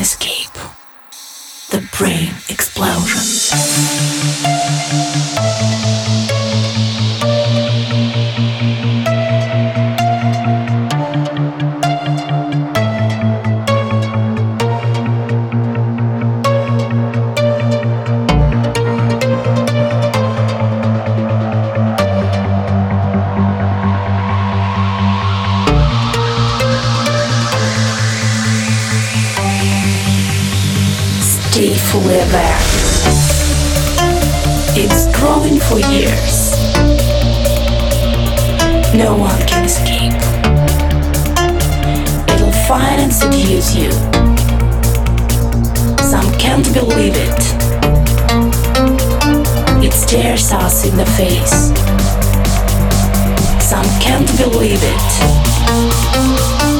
escape. The brain explosion. Fully aware. It's growing for years. No one can escape. It'll find and seduce you. Some can't believe it. It stares us in the face. Some can't believe it.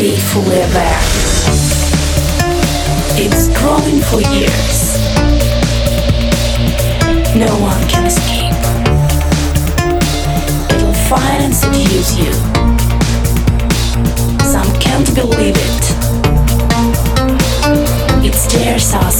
Stay fully aware. It's growing for years. No one can escape. It'll find and seduce you. Some can't believe it. It stares us.